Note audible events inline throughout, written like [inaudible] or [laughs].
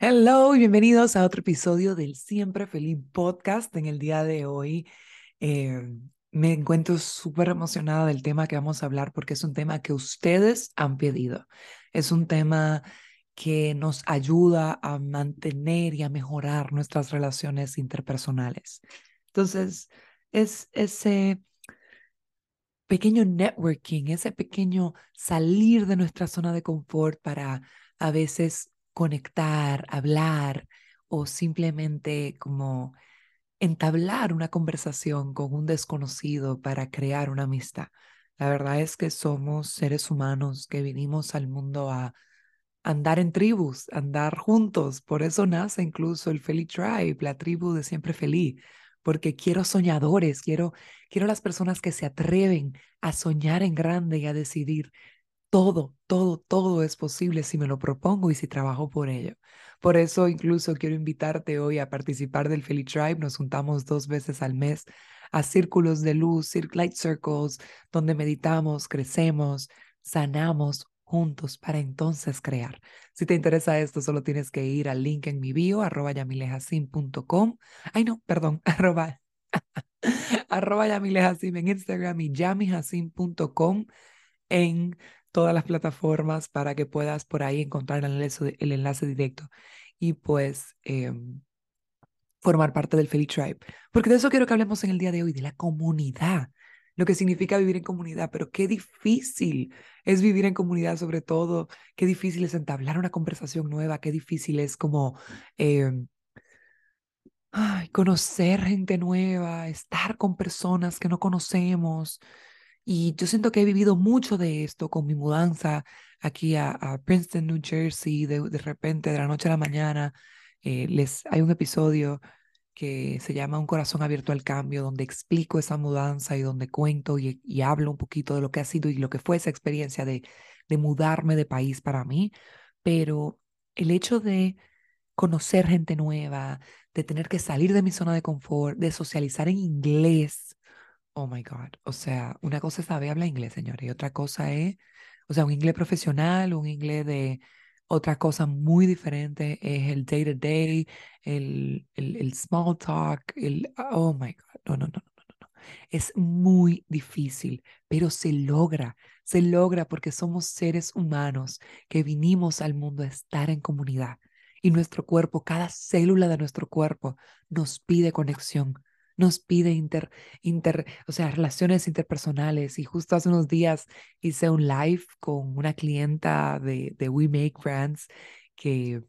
Hello y bienvenidos a otro episodio del Siempre Feliz Podcast. En el día de hoy eh, me encuentro súper emocionada del tema que vamos a hablar porque es un tema que ustedes han pedido. Es un tema que nos ayuda a mantener y a mejorar nuestras relaciones interpersonales. Entonces, es ese pequeño networking, ese pequeño salir de nuestra zona de confort para a veces conectar, hablar o simplemente como entablar una conversación con un desconocido para crear una amistad. La verdad es que somos seres humanos que vinimos al mundo a andar en tribus, andar juntos. Por eso nace incluso el Feliz Tribe, la tribu de siempre feliz, porque quiero soñadores, quiero, quiero las personas que se atreven a soñar en grande y a decidir todo, todo, todo es posible si me lo propongo y si trabajo por ello. Por eso incluso quiero invitarte hoy a participar del Philly Tribe. Nos juntamos dos veces al mes a círculos de luz, light circles, donde meditamos, crecemos, sanamos juntos para entonces crear. Si te interesa esto, solo tienes que ir al link en mi bio, arroba yamilejasim.com. Ay, no, perdón, [laughs] arroba, arroba en Instagram y en todas las plataformas para que puedas por ahí encontrar el enlace, directo y pues em, formar parte del Feliz Tribe. Porque de eso quiero que hablemos en el día de hoy, de la comunidad, lo que significa vivir en comunidad, pero qué difícil es vivir en comunidad sobre todo, qué difícil es entablar una conversación nueva, qué difícil es como... Em, conocer gente nueva, estar con personas que no conocemos, y yo siento que he vivido mucho de esto con mi mudanza aquí a, Princeton, New Jersey, de, repente, de la noche a la mañana. Eh, les, hay un episodio que se llama Un corazón abierto al cambio, donde explico esa mudanza y donde cuento y, y hablo un poquito de lo que ha sido y lo que fue esa experiencia de, de mudarme de país para mí. Pero el hecho de conocer gente nueva, de tener que salir de mi zona de confort, de socializar en inglés, Oh my God. O sea, una cosa es saber hablar inglés, señores, y otra cosa es, o sea, un inglés profesional, un inglés de otra cosa muy diferente es el day to day, el, el, el small talk, el, oh my God. No, no, no, no, no, no. Es muy difícil, pero se logra, se logra porque somos seres humanos que vinimos al mundo a estar en comunidad. Y nuestro cuerpo, cada célula de nuestro cuerpo nos pide conexión, nos pide inter, inter, o sea, relaciones interpersonales. Y justo hace unos días hice un live con una clienta de, de We Make Brands que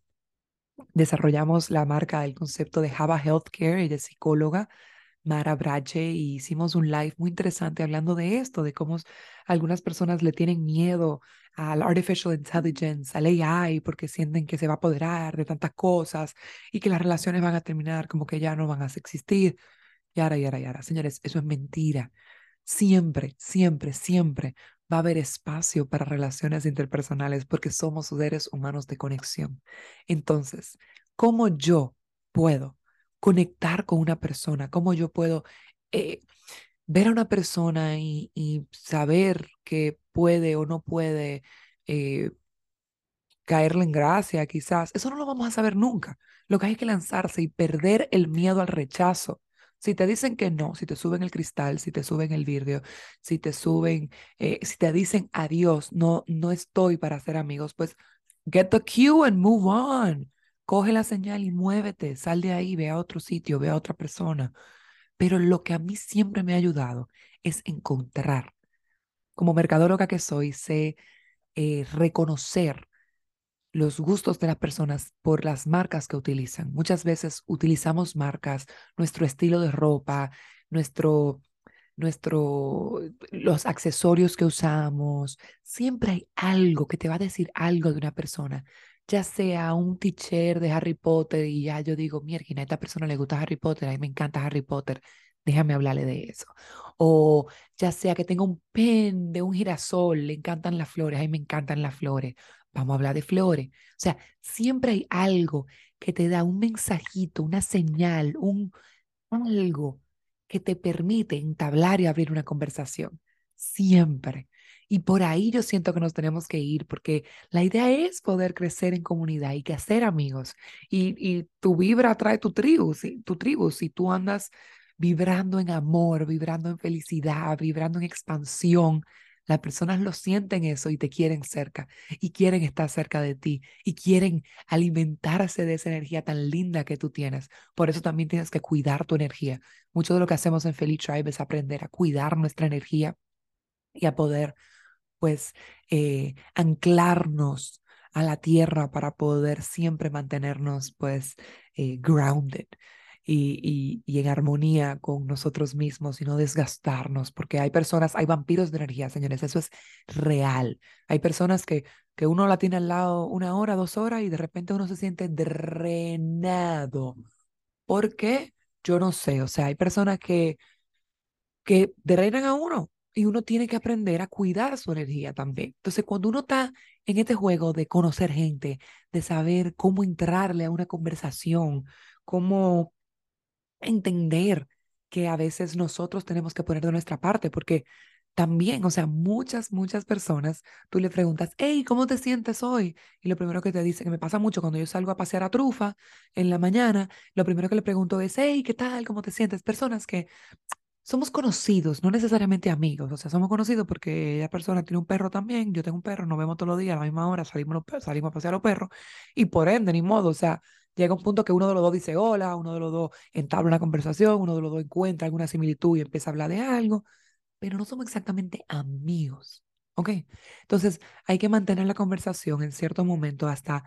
desarrollamos la marca del concepto de Java Healthcare, ella es psicóloga, Mara Brache, y hicimos un live muy interesante hablando de esto, de cómo algunas personas le tienen miedo al artificial intelligence, al AI, porque sienten que se va a apoderar de tantas cosas y que las relaciones van a terminar como que ya no van a existir. Yara, yara, yara. Señores, eso es mentira. Siempre, siempre, siempre va a haber espacio para relaciones interpersonales porque somos seres humanos de conexión. Entonces, ¿cómo yo puedo conectar con una persona? ¿Cómo yo puedo eh, ver a una persona y, saber que puede o no puede eh, caerle en gracia, quizás? Eso no lo vamos a saber nunca. Lo que hay que lanzarse y perder el miedo al rechazo. Si te dicen que no, si te suben el cristal, si te suben el vidrio, si te suben, eh, si te dicen adiós, no, no estoy para ser amigos, pues get the cue and move on. Coge la señal y muévete, sal de ahí, ve a otro sitio, ve a otra persona. Pero lo que a mí siempre me ha ayudado es encontrar. Como mercadóloga que soy, sé eh, reconocer los gustos de las personas por las marcas que utilizan. Muchas veces utilizamos marcas, nuestro estilo de ropa, nuestro, nuestro, los accesorios que usamos. Siempre hay algo que te va a decir algo de una persona, ya sea un teacher de Harry Potter y ya yo digo, mierda, a esta persona le gusta Harry Potter, a mí me encanta Harry Potter, déjame hablarle de eso. O ya sea que tenga un pen de un girasol, le encantan las flores, a mí me encantan las flores vamos a hablar de flores. O sea, siempre hay algo que te da un mensajito, una señal, un algo que te permite entablar y abrir una conversación. Siempre. Y por ahí yo siento que nos tenemos que ir, porque la idea es poder crecer en comunidad y que hacer amigos. Y, y tu vibra trae tu tribu, ¿sí? tu tribu. Si tú andas vibrando en amor, vibrando en felicidad, vibrando en expansión, las personas lo sienten eso y te quieren cerca y quieren estar cerca de ti y quieren alimentarse de esa energía tan linda que tú tienes. Por eso también tienes que cuidar tu energía. Mucho de lo que hacemos en Feliz Tribe es aprender a cuidar nuestra energía y a poder pues eh, anclarnos a la tierra para poder siempre mantenernos pues eh, grounded y, y, en armonía con nosotros mismos y no desgastarnos, porque hay personas, hay vampiros de energía, señores, eso es real. Hay personas que, que uno la tiene al lado una hora, dos horas y de repente uno se siente drenado. ¿Por qué? Yo no sé, o sea, hay personas que, que drenan a uno y uno tiene que aprender a cuidar su energía también. Entonces, cuando uno está en este juego de conocer gente, de saber cómo entrarle a una conversación, cómo entender que a veces nosotros tenemos que poner de nuestra parte, porque también, o sea, muchas, muchas personas, tú le preguntas, hey, ¿cómo te sientes hoy? Y lo primero que te dice, que me pasa mucho cuando yo salgo a pasear a trufa en la mañana, lo primero que le pregunto es, hey, ¿qué tal? ¿Cómo te sientes? Personas que somos conocidos, no necesariamente amigos, o sea, somos conocidos porque esa persona tiene un perro también, yo tengo un perro, nos vemos todos los días a la misma hora, salimos, salimos a pasear a los perros, y por ende, ni modo, o sea, llega un punto que uno de los dos dice hola, uno de los dos entabla una conversación, uno de los dos encuentra alguna similitud y empieza a hablar de algo, pero no somos exactamente amigos, ¿ok? Entonces, hay que mantener la conversación en cierto momento hasta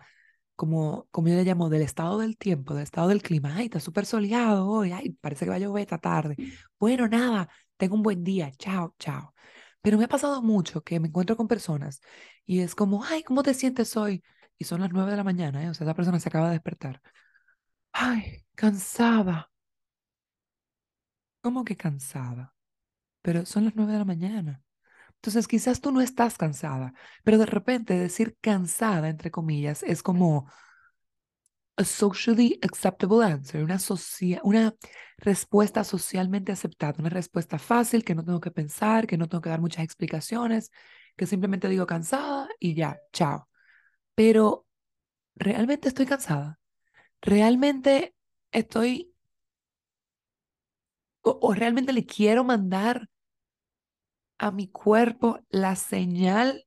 como, como yo le llamo, del estado del tiempo, del estado del clima. Ay, está súper soleado hoy, ay, parece que va a llover esta tarde. Bueno, nada, tengo un buen día, chao, chao. Pero me ha pasado mucho que me encuentro con personas y es como, ay, ¿cómo te sientes hoy? Y son las nueve de la mañana, ¿eh? o sea, esa persona se acaba de despertar. Ay, cansada. ¿Cómo que cansada? Pero son las nueve de la mañana. Entonces, quizás tú no estás cansada, pero de repente decir cansada, entre comillas, es como a socially acceptable answer, una, una respuesta socialmente aceptada, una respuesta fácil que no tengo que pensar, que no tengo que dar muchas explicaciones, que simplemente digo cansada y ya, chao. Pero realmente estoy cansada. Realmente estoy o realmente le quiero mandar a mi cuerpo la señal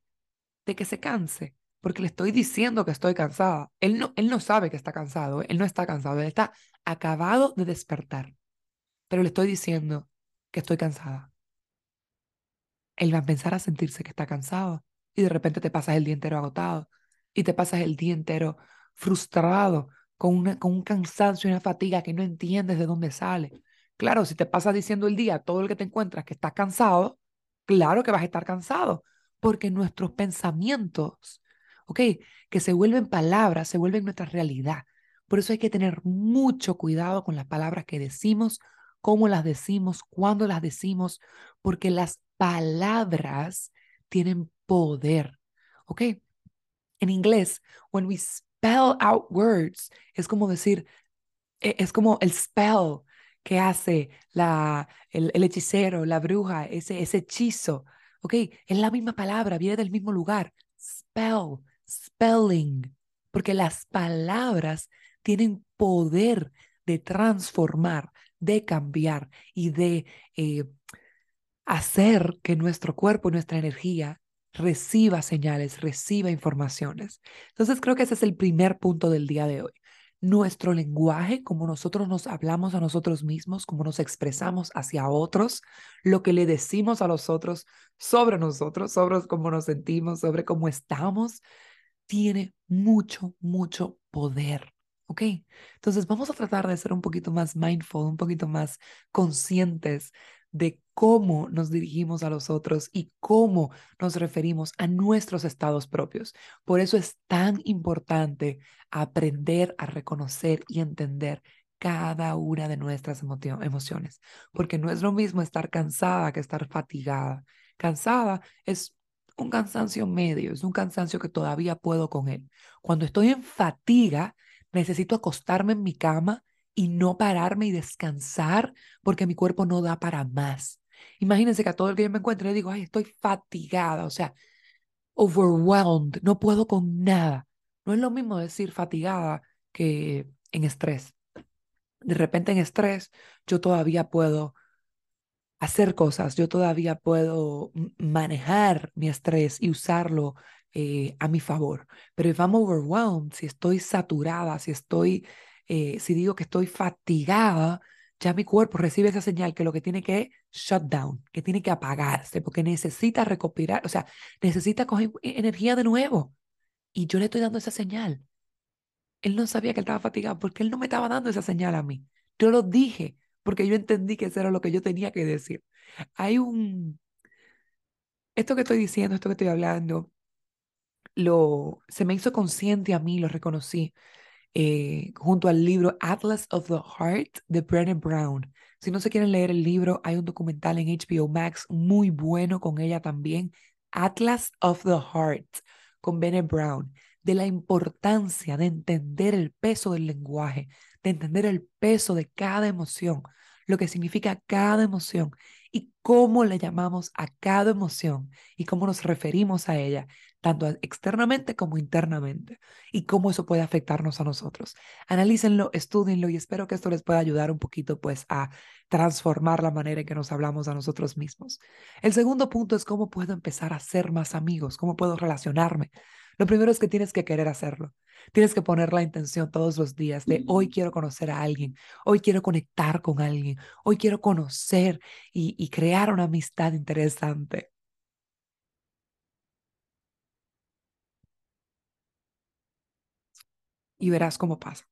de que se canse, porque le estoy diciendo que estoy cansada. Él no, él no sabe que está cansado, él no está cansado, él está acabado de despertar, pero le estoy diciendo que estoy cansada. Él va a empezar a sentirse que está cansado y de repente te pasas el día entero agotado y te pasas el día entero frustrado, con, una, con un cansancio y una fatiga que no entiendes de dónde sale. Claro, si te pasas diciendo el día todo el que te encuentras que estás cansado, Claro que vas a estar cansado, porque nuestros pensamientos, ¿ok? Que se vuelven palabras, se vuelven nuestra realidad. Por eso hay que tener mucho cuidado con las palabras que decimos, cómo las decimos, cuándo las decimos, porque las palabras tienen poder, ¿ok? En inglés, when we spell out words, es como decir, e, es como el spell, que hace la, el, hechicero, la bruja, ese, ese hechizo. ¿Ok? Es la misma palabra, viene del mismo lugar. Spell, spelling. Porque las palabras tienen poder de transformar, de cambiar y de eh, hacer que nuestro cuerpo, nuestra energía reciba señales, reciba informaciones. Entonces creo que ese es el primer punto del día de hoy nuestro lenguaje, como nosotros nos hablamos a nosotros mismos, como nos expresamos hacia otros, lo que le decimos a los otros sobre nosotros, sobre cómo nos sentimos, sobre cómo estamos, tiene mucho, mucho poder. ¿Ok? Entonces vamos a tratar de ser un poquito más mindful, un poquito más conscientes de cómo nos dirigimos a los otros y cómo nos referimos a nuestros estados propios. Por eso es tan importante aprender a reconocer y entender cada una de nuestras emociones, porque no es lo mismo estar cansada que estar fatigada. Cansada es un cansancio medio, es un cansancio que todavía puedo con él. Cuando estoy en fatiga, necesito acostarme en mi cama y no pararme y descansar porque mi cuerpo no da para más. Imagínense que a todo el que yo me encuentre le digo, ay, estoy fatigada, o sea, overwhelmed, no puedo con nada. No es lo mismo decir fatigada que en estrés. De repente en estrés yo todavía puedo hacer cosas, yo todavía puedo manejar mi estrés y usarlo eh, a mi favor. Pero if I'm overwhelmed, si estoy saturada, si estoy, eh, si digo que estoy fatigada, ya mi cuerpo recibe esa señal que lo que tiene que shut down, que tiene que apagarse, porque necesita recopilar, o sea, necesita coger e-, energía de nuevo. Y yo le estoy dando esa señal. Él no sabía que él estaba fatigado porque él no me estaba dando esa señal a mí. Yo lo dije porque yo entendí que eso era lo que yo tenía que decir. Hay un... Esto que estoy diciendo, esto que estoy hablando, lo, se me hizo consciente a mí, lo reconocí eh, junto al libro Atlas of the Heart de Brené Brown. Si no se quieren leer el libro, hay un documental en HBO Max muy bueno con ella también, Atlas of the Heart, con Brené Brown, de la importancia de entender el peso del lenguaje, de entender el peso de cada emoción, lo que significa cada emoción y cómo le llamamos a cada emoción y cómo nos referimos a ella tanto externamente como internamente, y cómo eso puede afectarnos a nosotros. Analícenlo, estudienlo y espero que esto les pueda ayudar un poquito pues a transformar la manera en que nos hablamos a nosotros mismos. El segundo punto es cómo puedo empezar a ser más amigos, cómo puedo relacionarme. Lo primero es que tienes que querer hacerlo. Tienes que poner la intención todos los días de hoy quiero conocer a alguien, hoy quiero conectar con alguien, hoy quiero conocer y, y crear una amistad interesante. Y verás cómo pasa.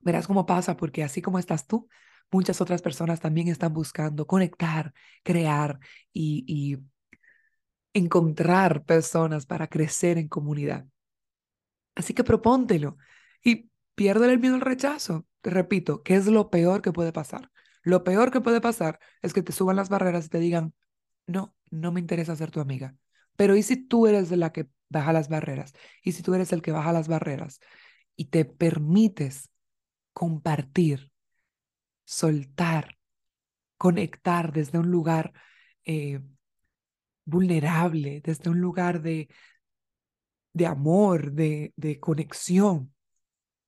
Verás cómo pasa porque así como estás tú, muchas otras personas también están buscando conectar, crear y, encontrar personas para crecer en comunidad. Así que propóntelo y pierde el miedo al rechazo. Repito, ¿qué es lo peor que puede pasar? Lo peor que puede pasar es que te suban las barreras y te digan, no, no me interesa ser tu amiga. Pero ¿y si tú eres la que baja las barreras? ¿Y si tú eres el que baja las barreras y te permites compartir, soltar, conectar desde un lugar eh, vulnerable, desde un lugar de, de amor, de, de conexión.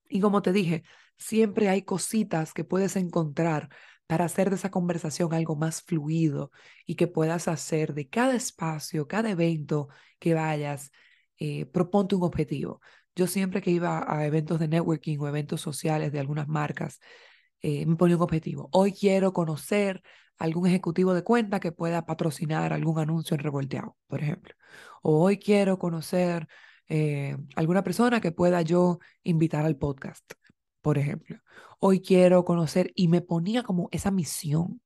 Y como te dije, siempre hay cositas que puedes encontrar para hacer de esa conversación algo más fluido y que puedas hacer de cada espacio, cada evento que vayas, eh, proponte un objetivo. Yo siempre que iba a eventos de networking o eventos sociales de algunas marcas, eh, me ponía un objetivo. Hoy quiero conocer algún ejecutivo de cuenta que pueda patrocinar algún anuncio en Revolteado, por ejemplo. O hoy quiero conocer eh, alguna persona que pueda yo invitar al podcast, por ejemplo. Hoy quiero conocer y me ponía como esa misión.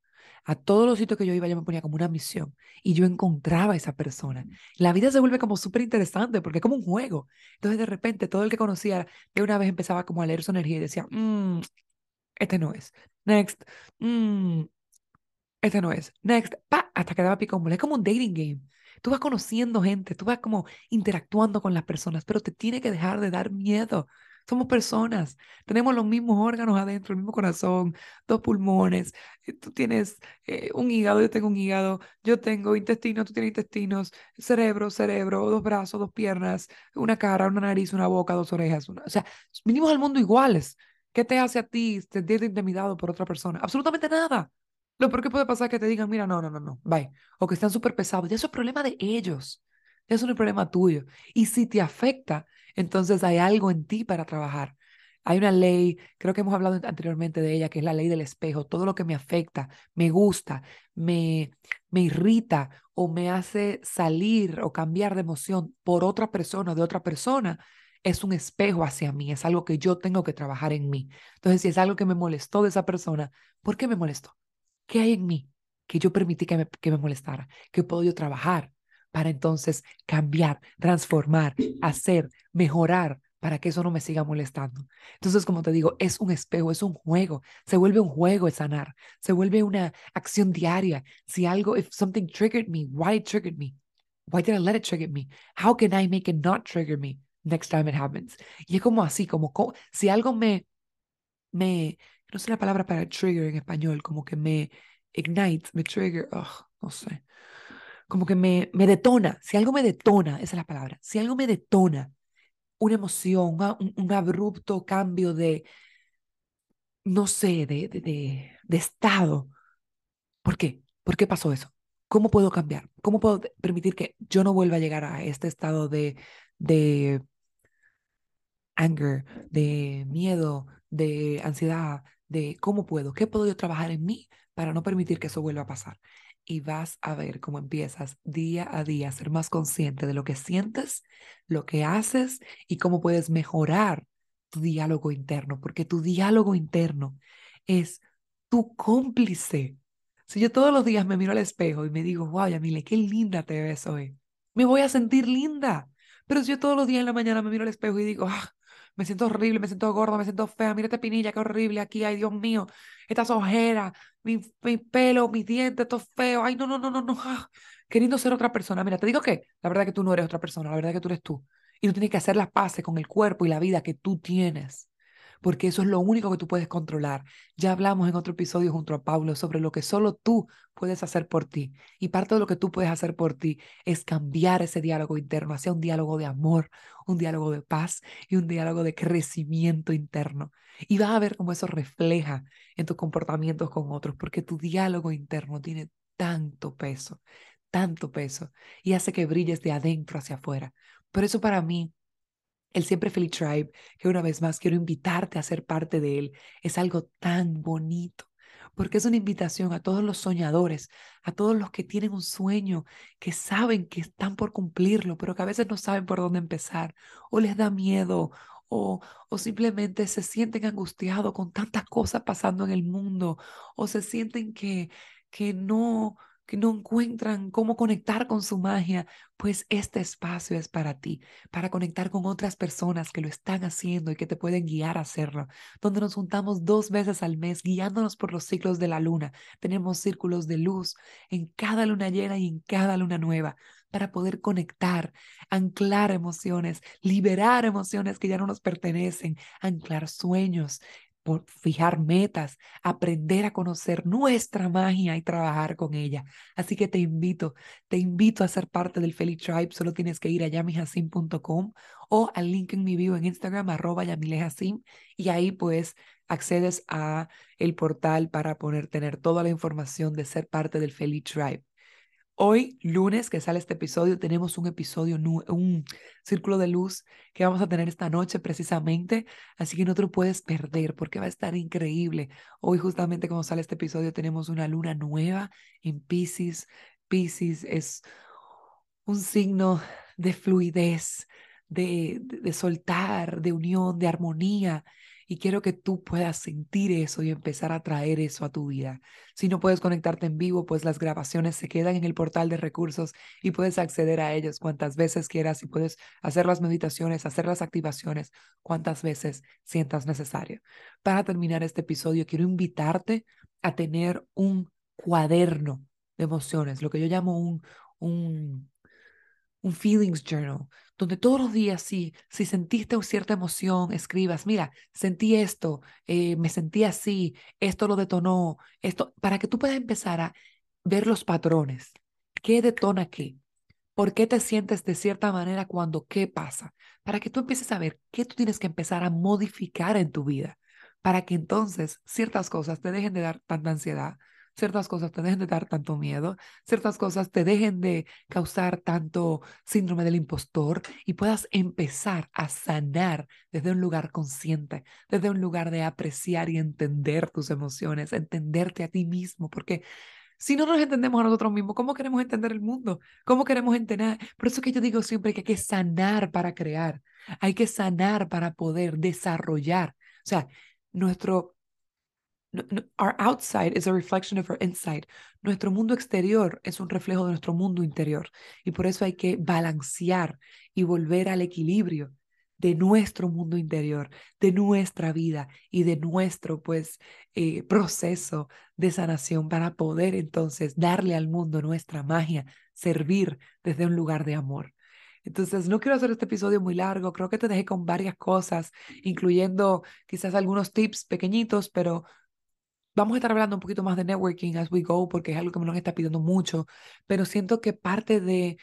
A todos los sitios que yo iba, yo me ponía como una misión y yo encontraba a esa persona. La vida se vuelve como súper interesante porque es como un juego. Entonces, de repente, todo el que conocía de una vez empezaba como a leer su energía y decía, mmm, este no es. Next, mmm, este no es. Next, pa, hasta que daba picón. Es como un dating game. Tú vas conociendo gente, tú vas como interactuando con las personas, pero te tiene que dejar de dar miedo. Somos personas, tenemos los mismos órganos adentro, el mismo corazón, dos pulmones, eh, tú tienes eh, un hígado, yo tengo un hígado, yo tengo intestinos, tú tienes intestinos, cerebro, cerebro, dos brazos, dos piernas, una cara, una nariz, una boca, dos orejas. o sea, vinimos al mundo iguales. ¿Qué te hace a ti sentirte intimidado por otra persona? Absolutamente nada. Lo peor que puede pasar es que te digan, mira, no, no, no, no, bye. O que están súper pesados. Ya eso es problema de ellos. Eso no es problema tuyo. Y si te afecta, entonces hay algo en ti para trabajar. Hay una ley, creo que hemos hablado anteriormente de ella, que es la ley del espejo. Todo lo que me afecta, me gusta, me, me irrita o me hace salir o cambiar de emoción por otra persona, de otra persona, es un espejo hacia mí, es algo que yo tengo que trabajar en mí. Entonces, si es algo que me molestó de esa persona, ¿por qué me molestó? ¿Qué hay en mí que yo permití que me, que me molestara? ¿Qué puedo yo trabajar? Para entonces cambiar, transformar, hacer, mejorar para que eso no me siga molestando. Entonces, como te digo, es un espejo, es un juego, se vuelve un juego el sanar, se vuelve una acción diaria. Si algo, if something triggered me, why it triggered me? Why did I let it trigger me? How can I make it not trigger me next time it happens? Y es como así, como, si algo me, me, no sé la palabra para trigger en español, como que me, ignite, me trigger, no sé, como que me, me detona, si algo me detona, esa es la palabra, si algo me detona, una emoción, un, un abrupto cambio de, no sé, de, de, de, de estado, ¿por qué? ¿Por qué pasó eso? ¿Cómo puedo cambiar? ¿Cómo puedo permitir que yo no vuelva a llegar a este estado de, de anger, de miedo, de ansiedad, de cómo puedo, qué puedo yo trabajar en mí para no permitir que eso vuelva a pasar? Y vas a ver cómo empiezas día a día a ser más consciente de lo que sientes, lo que haces y cómo puedes mejorar tu diálogo interno, porque tu diálogo interno es tu cómplice si yo todos los días me miro al espejo y me digo, wow, Yamile, qué linda te ves hoy, me voy a sentir linda. Pero si yo todos los días en la mañana me miro al espejo y digo, ah, me siento horrible, me siento gorda, me siento fea, mira esta pinilla, qué horrible aquí, ay Dios mío, estas ojeras, mi, mi pelo, mis dientes, esto feo, ay no, no, no, no, no, ah, queriendo ser otra persona. Mira, te digo que la verdad es que tú no eres otra persona, la verdad es que tú eres tú. Y tú tienes que hacer las paces con el cuerpo y la vida que tú tienes porque eso es lo único que tú puedes controlar. Ya hablamos en otro episodio junto a Pablo sobre lo que solo tú puedes hacer por ti. Y parte de lo que tú puedes hacer por ti es cambiar ese diálogo interno hacia un diálogo de amor, un diálogo de paz y un diálogo de crecimiento interno. Y vas a ver cómo eso refleja en tus comportamientos con otros, porque tu diálogo interno tiene tanto peso, tanto peso, y hace que brilles de adentro hacia afuera. Por eso para mí, el Siempre Feliz Tribe, que una vez más quiero invitarte a ser parte de él, es algo tan bonito, porque es una invitación a todos los soñadores, a todos los que tienen un sueño, que saben que están por cumplirlo, pero que a veces no saben por dónde empezar, o les da miedo, o, o simplemente se sienten angustiados con tantas cosas pasando en el mundo, o se sienten que, que no, que no encuentran cómo conectar con su magia, pues este espacio es para ti, para conectar con otras personas que lo están haciendo y que te pueden guiar a hacerlo, donde nos juntamos dos veces al mes guiándonos por los ciclos de la luna. Tenemos círculos de luz en cada luna llena y en cada luna nueva para poder conectar, anclar emociones, liberar emociones que ya no nos pertenecen, anclar sueños, fijar metas, aprender a conocer nuestra magia y trabajar con ella. Así que te invito, te invito a ser parte del Feliz Tribe. Solo tienes que ir a yamihacim.com o al link en mi bio en Instagram, arroba yamilehacim, y ahí pues accedes a el portal para poder tener toda la información de ser parte del Feliz Tribe. Hoy, lunes, que sale este episodio, tenemos un episodio, un círculo de luz que vamos a tener esta noche precisamente, así que no te lo puedes perder porque va a estar increíble. Hoy, justamente como sale este episodio, tenemos una luna nueva en Pisces. Pisces es un signo de fluidez, de, de soltar, de unión, de armonía. Y quiero que tú puedas sentir eso y empezar a traer eso a tu vida. Si no puedes conectarte en vivo, pues las grabaciones se quedan en el portal de recursos y puedes acceder a ellos cuantas veces quieras y puedes hacer las meditaciones, hacer las activaciones cuantas veces sientas necesario. Para terminar este episodio, quiero invitarte a tener un cuaderno de emociones, lo que yo llamo un, un, un feelings journal, donde todos los días, si, si sentiste cierta emoción, escribas, mira, sentí esto, eh, me sentí así, esto lo detonó, esto, para que tú puedas empezar a ver los patrones. ¿Qué detona qué? ¿Por qué te sientes de cierta manera cuando qué pasa? Para que tú empieces a ver qué tú tienes que empezar a modificar en tu vida, para que entonces ciertas cosas te dejen de dar tanta ansiedad, ciertas cosas te dejen de dar tanto miedo, ciertas cosas te dejen de causar tanto síndrome del impostor y puedas empezar a sanar desde un lugar consciente, desde un lugar de apreciar y entender tus emociones, entenderte a ti mismo, porque si no nos entendemos a nosotros mismos, ¿cómo queremos entender el mundo? ¿Cómo queremos entender? Por eso que yo digo siempre que hay que sanar para crear, hay que sanar para poder desarrollar. O sea, nuestro Our outside is a reflection of our inside. Nuestro mundo exterior es un reflejo de nuestro mundo interior y por eso hay que balancear y volver al equilibrio de nuestro mundo interior, de nuestra vida y de nuestro pues eh, proceso de sanación para poder entonces darle al mundo nuestra magia, servir desde un lugar de amor. Entonces, no quiero hacer este episodio muy largo, creo que te dejé con varias cosas, incluyendo quizás algunos tips pequeñitos, pero vamos a estar hablando un poquito más de networking as we go, porque es algo que me lo está pidiendo mucho, pero siento que parte de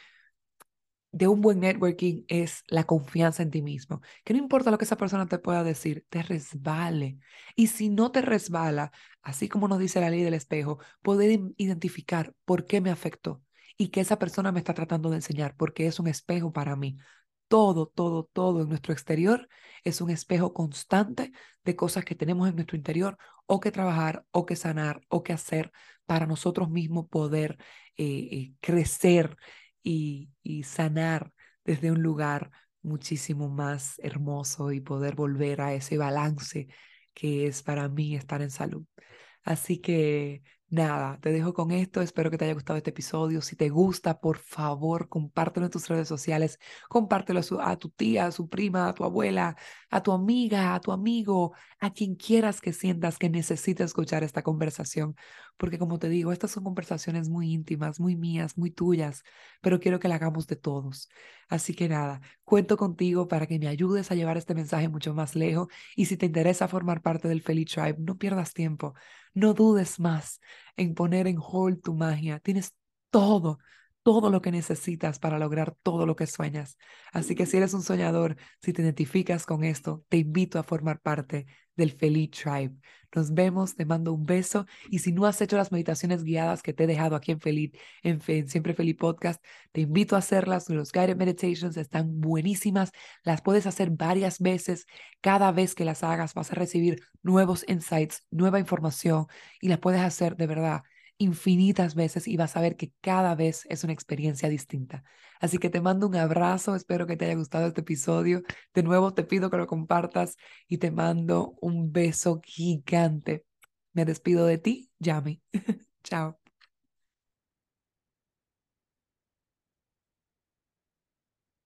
de un buen networking es la confianza en ti mismo. Que no importa lo que esa persona te pueda decir, te resbale. Y si no te resbala, así como nos dice la ley del espejo, poder identificar por qué me afectó y que esa persona me está tratando de enseñar, porque es un espejo para mí. Todo, todo, todo en nuestro exterior es un espejo constante de cosas que tenemos en nuestro interior o que trabajar o que sanar o que hacer para nosotros mismos poder eh, eh, crecer y, sanar desde un lugar muchísimo más hermoso y poder volver a ese balance que es para mí estar en salud. Así que Nada, te dejo con esto. Espero que te haya gustado este episodio. Si te gusta, por favor, compártelo en tus redes sociales. Compártelo a, tu tía, a su prima, a tu abuela, a tu amiga, a tu amigo, a quien quieras que sientas que necesita escuchar esta conversación. Porque como te digo, estas son conversaciones muy íntimas, muy mías, muy tuyas, pero quiero que la hagamos de todos. Así que nada, cuento contigo para que me ayudes a llevar este mensaje mucho más lejos. Y si te interesa formar parte del Feliz Tribe, no pierdas tiempo. No dudes más en poner en hold tu magia. Tienes todo, todo lo que necesitas para lograr todo lo que sueñas. Así que si eres un soñador, si te identificas con esto, te invito a formar parte del Feliz Tribe. Nos vemos, te mando un beso y si no has hecho las meditaciones guiadas que te he dejado aquí en Feliz, en, Siempre Feliz Podcast, te invito a hacerlas. Los guided meditations están buenísimas. Las puedes hacer varias veces. Cada vez que las hagas vas a recibir nuevos insights, nueva información y las puedes hacer de verdad infinitas veces y vas a ver que cada vez es una experiencia distinta. Así que te mando un abrazo, espero que te haya gustado este episodio. De nuevo te pido que lo compartas y te mando un beso gigante. Me despido de ti, Yami. [laughs] Chao.